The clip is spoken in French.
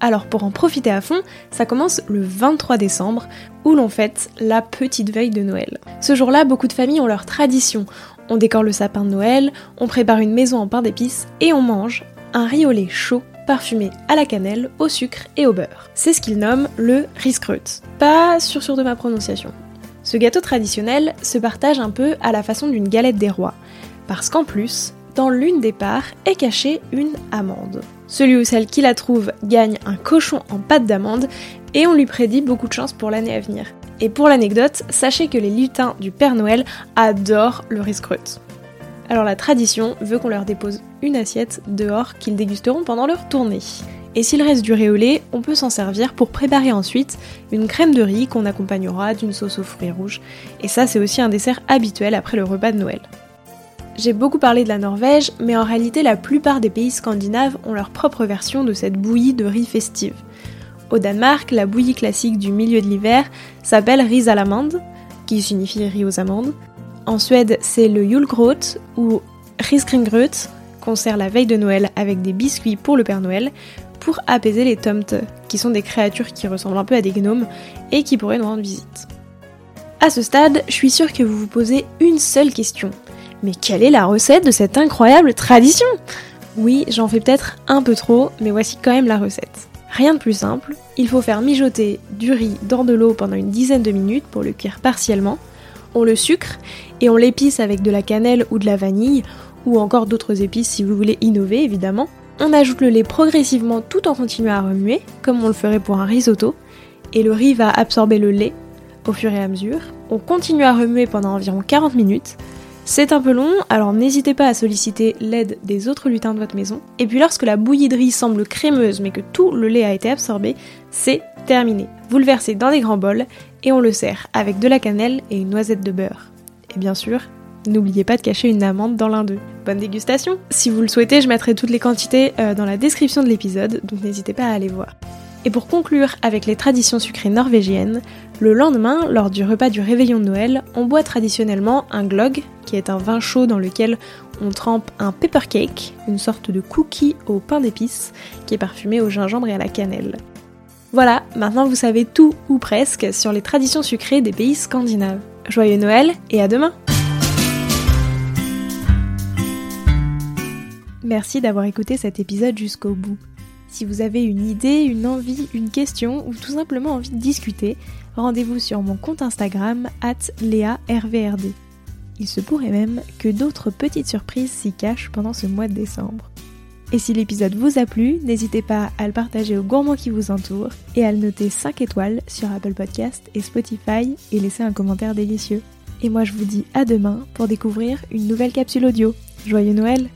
Alors pour en profiter à fond, ça commence le 23 décembre où l'on fête la petite veille de Noël. Ce jour-là, beaucoup de familles ont leur tradition. On décore le sapin de Noël, on prépare une maison en pain d'épices et on mange un riz chaud parfumé à la cannelle, au sucre et au beurre. C'est ce qu'ils nomment le riskrut. Pas sûr sûr de ma prononciation. Ce gâteau traditionnel se partage un peu à la façon d'une galette des rois, parce qu'en plus, dans l'une des parts est cachée une amande. Celui ou celle qui la trouve gagne un cochon en pâte d'amande et on lui prédit beaucoup de chance pour l'année à venir. Et pour l'anecdote, sachez que les lutins du Père Noël adorent le riscrut. Alors la tradition veut qu'on leur dépose une assiette dehors qu'ils dégusteront pendant leur tournée. Et s'il reste du riz au lait, on peut s'en servir pour préparer ensuite une crème de riz qu'on accompagnera d'une sauce aux fruits rouges. Et ça c'est aussi un dessert habituel après le repas de Noël. J'ai beaucoup parlé de la Norvège, mais en réalité la plupart des pays scandinaves ont leur propre version de cette bouillie de riz festive. Au Danemark, la bouillie classique du milieu de l'hiver s'appelle risalamande, qui signifie riz aux amandes. En Suède, c'est le julgrot ou risgringrut, qu'on sert la veille de Noël avec des biscuits pour le Père Noël, pour apaiser les tomtes, qui sont des créatures qui ressemblent un peu à des gnomes et qui pourraient nous rendre visite. À ce stade, je suis sûre que vous vous posez une seule question. Mais quelle est la recette de cette incroyable tradition? Oui, j'en fais peut-être un peu trop, mais voici quand même la recette. Rien de plus simple, il faut faire mijoter du riz dans de l'eau pendant une dizaine de minutes pour le cuire partiellement. On le sucre et on l'épice avec de la cannelle ou de la vanille, ou encore d'autres épices si vous voulez innover évidemment. On ajoute le lait progressivement tout en continuant à remuer, comme on le ferait pour un risotto, et le riz va absorber le lait au fur et à mesure. On continue à remuer pendant environ 40 minutes, c'est un peu long, alors n'hésitez pas à solliciter l'aide des autres lutins de votre maison. Et puis lorsque la bouillie de riz semble crémeuse mais que tout le lait a été absorbé, c'est terminé. Vous le versez dans des grands bols et on le sert avec de la cannelle et une noisette de beurre. Et bien sûr, n'oubliez pas de cacher une amande dans l'un d'eux. Bonne dégustation Si vous le souhaitez, je mettrai toutes les quantités euh, dans la description de l'épisode, donc n'hésitez pas à aller voir. Et pour conclure avec les traditions sucrées norvégiennes, le lendemain, lors du repas du réveillon de Noël, on boit traditionnellement un glog, qui est un vin chaud dans lequel on trempe un pepper cake, une sorte de cookie au pain d'épices, qui est parfumé au gingembre et à la cannelle. Voilà, maintenant vous savez tout ou presque sur les traditions sucrées des pays scandinaves. Joyeux Noël et à demain Merci d'avoir écouté cet épisode jusqu'au bout. Si vous avez une idée, une envie, une question ou tout simplement envie de discuter, rendez-vous sur mon compte Instagram at LéaRVRD. Il se pourrait même que d'autres petites surprises s'y cachent pendant ce mois de décembre. Et si l'épisode vous a plu, n'hésitez pas à le partager aux gourmands qui vous entourent et à le noter 5 étoiles sur Apple Podcast et Spotify et laisser un commentaire délicieux. Et moi je vous dis à demain pour découvrir une nouvelle capsule audio. Joyeux Noël